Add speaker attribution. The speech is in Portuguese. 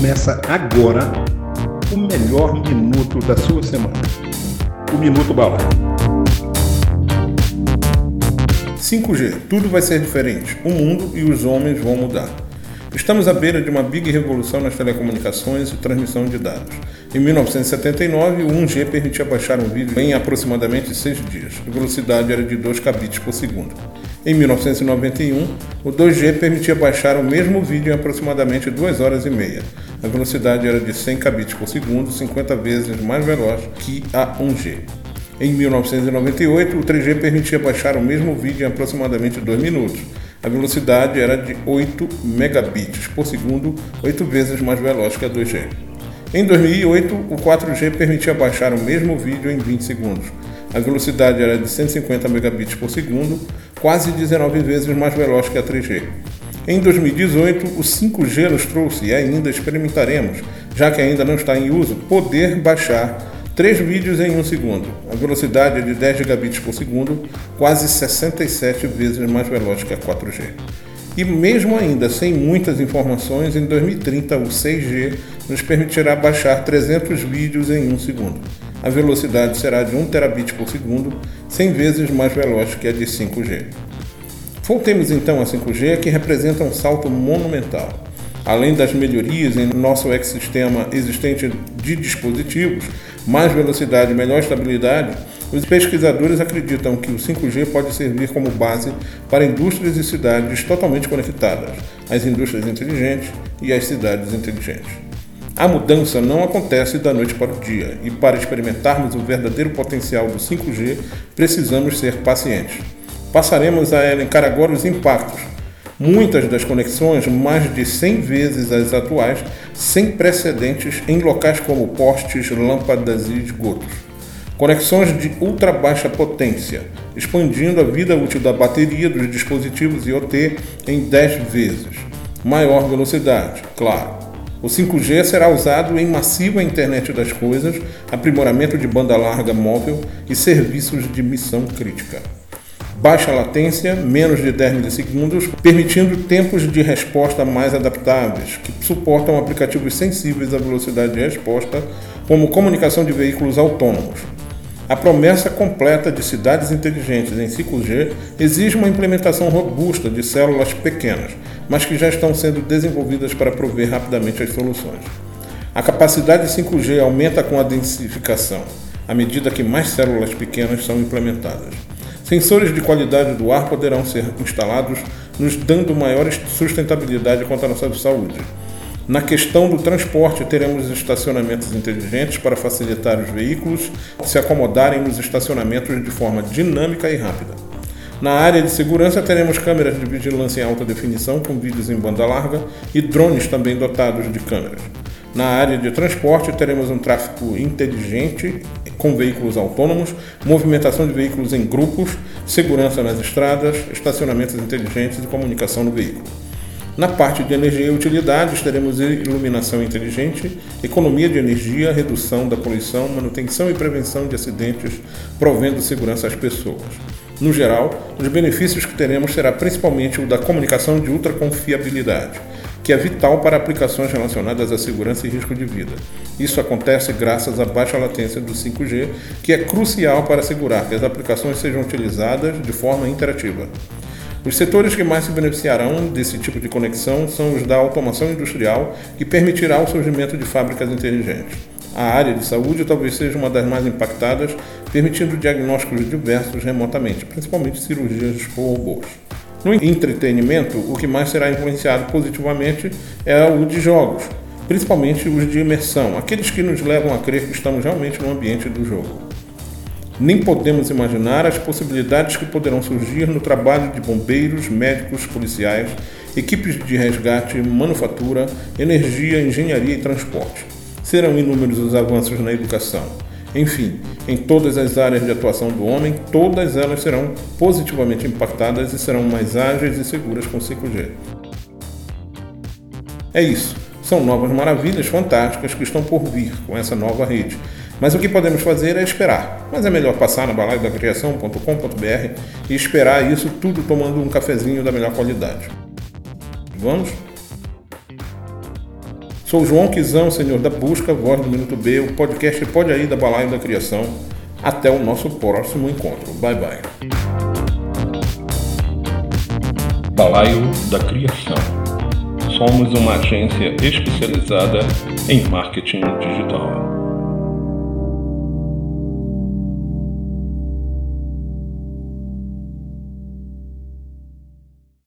Speaker 1: Começa agora o melhor minuto da sua semana. O Minuto Bala.
Speaker 2: 5G, tudo vai ser diferente. O mundo e os homens vão mudar. Estamos à beira de uma big revolução nas telecomunicações e transmissão de dados. Em 1979, o 1G permitia baixar um vídeo em aproximadamente 6 dias. A velocidade era de 2 kbps por segundo. Em 1991, o 2G permitia baixar o mesmo vídeo em aproximadamente 2 horas e meia. A velocidade era de 100 kbps por segundo, 50 vezes mais veloz que a 1G. Em 1998, o 3G permitia baixar o mesmo vídeo em aproximadamente 2 minutos. A velocidade era de 8 megabits por segundo, 8 vezes mais veloz que a 2G. Em 2008, o 4G permitia baixar o mesmo vídeo em 20 segundos. A velocidade era de 150 megabits por segundo, quase 19 vezes mais veloz que a 3G. Em 2018, o 5G nos trouxe e ainda experimentaremos, já que ainda não está em uso, poder baixar três vídeos em um segundo. A velocidade é de 10 gigabits por segundo, quase 67 vezes mais veloz que a 4G. E mesmo ainda sem muitas informações, em 2030 o 6G nos permitirá baixar 300 vídeos em um segundo. A velocidade será de 1 terabit por segundo, 100 vezes mais veloz que a de 5G. Voltemos então a 5G, que representa um salto monumental. Além das melhorias em nosso ecossistema existente de dispositivos, mais velocidade e melhor estabilidade, os pesquisadores acreditam que o 5G pode servir como base para indústrias e cidades totalmente conectadas, as indústrias inteligentes e as cidades inteligentes. A mudança não acontece da noite para o dia, e para experimentarmos o verdadeiro potencial do 5G, precisamos ser pacientes. Passaremos a elencar agora os impactos. Muitas das conexões, mais de 100 vezes as atuais, sem precedentes em locais como postes, lâmpadas e esgotos. Conexões de ultra baixa potência, expandindo a vida útil da bateria dos dispositivos IoT em 10 vezes. Maior velocidade, claro. O 5G será usado em massiva internet das coisas, aprimoramento de banda larga móvel e serviços de missão crítica baixa latência, menos de 10 milissegundos, permitindo tempos de resposta mais adaptáveis, que suportam aplicativos sensíveis à velocidade de resposta, como comunicação de veículos autônomos. A promessa completa de cidades inteligentes em 5G exige uma implementação robusta de células pequenas, mas que já estão sendo desenvolvidas para prover rapidamente as soluções. A capacidade 5G aumenta com a densificação, à medida que mais células pequenas são implementadas. Sensores de qualidade do ar poderão ser instalados, nos dando maior sustentabilidade quanto à nossa saúde. Na questão do transporte, teremos estacionamentos inteligentes para facilitar os veículos se acomodarem nos estacionamentos de forma dinâmica e rápida. Na área de segurança, teremos câmeras de vigilância em alta definição com vídeos em banda larga e drones também dotados de câmeras. Na área de transporte, teremos um tráfego inteligente com veículos autônomos, movimentação de veículos em grupos, segurança nas estradas, estacionamentos inteligentes e comunicação no veículo. Na parte de energia e utilidades, teremos iluminação inteligente, economia de energia, redução da poluição, manutenção e prevenção de acidentes, provendo segurança às pessoas. No geral, os benefícios que teremos será principalmente o da comunicação de ultra confiabilidade que é vital para aplicações relacionadas à segurança e risco de vida. Isso acontece graças à baixa latência do 5G, que é crucial para assegurar que as aplicações sejam utilizadas de forma interativa. Os setores que mais se beneficiarão desse tipo de conexão são os da automação industrial, que permitirá o surgimento de fábricas inteligentes. A área de saúde talvez seja uma das mais impactadas, permitindo diagnósticos diversos remotamente, principalmente cirurgias por robôs. No entretenimento, o que mais será influenciado positivamente é o de jogos, principalmente os de imersão, aqueles que nos levam a crer que estamos realmente no ambiente do jogo. Nem podemos imaginar as possibilidades que poderão surgir no trabalho de bombeiros, médicos, policiais, equipes de resgate, manufatura, energia, engenharia e transporte. Serão inúmeros os avanços na educação enfim, em todas as áreas de atuação do homem, todas elas serão positivamente impactadas e serão mais ágeis e seguras com 5G. É isso. São novas maravilhas fantásticas que estão por vir com essa nova rede. Mas o que podemos fazer é esperar. Mas é melhor passar na balaiodacriação.com.br e esperar isso tudo tomando um cafezinho da melhor qualidade. Vamos? Sou João Quizão, senhor da busca, voz do Minuto B, o podcast Pode Aí da Balaio da Criação. Até o nosso próximo encontro. Bye bye.
Speaker 3: Balaio da Criação. Somos uma agência especializada em marketing digital.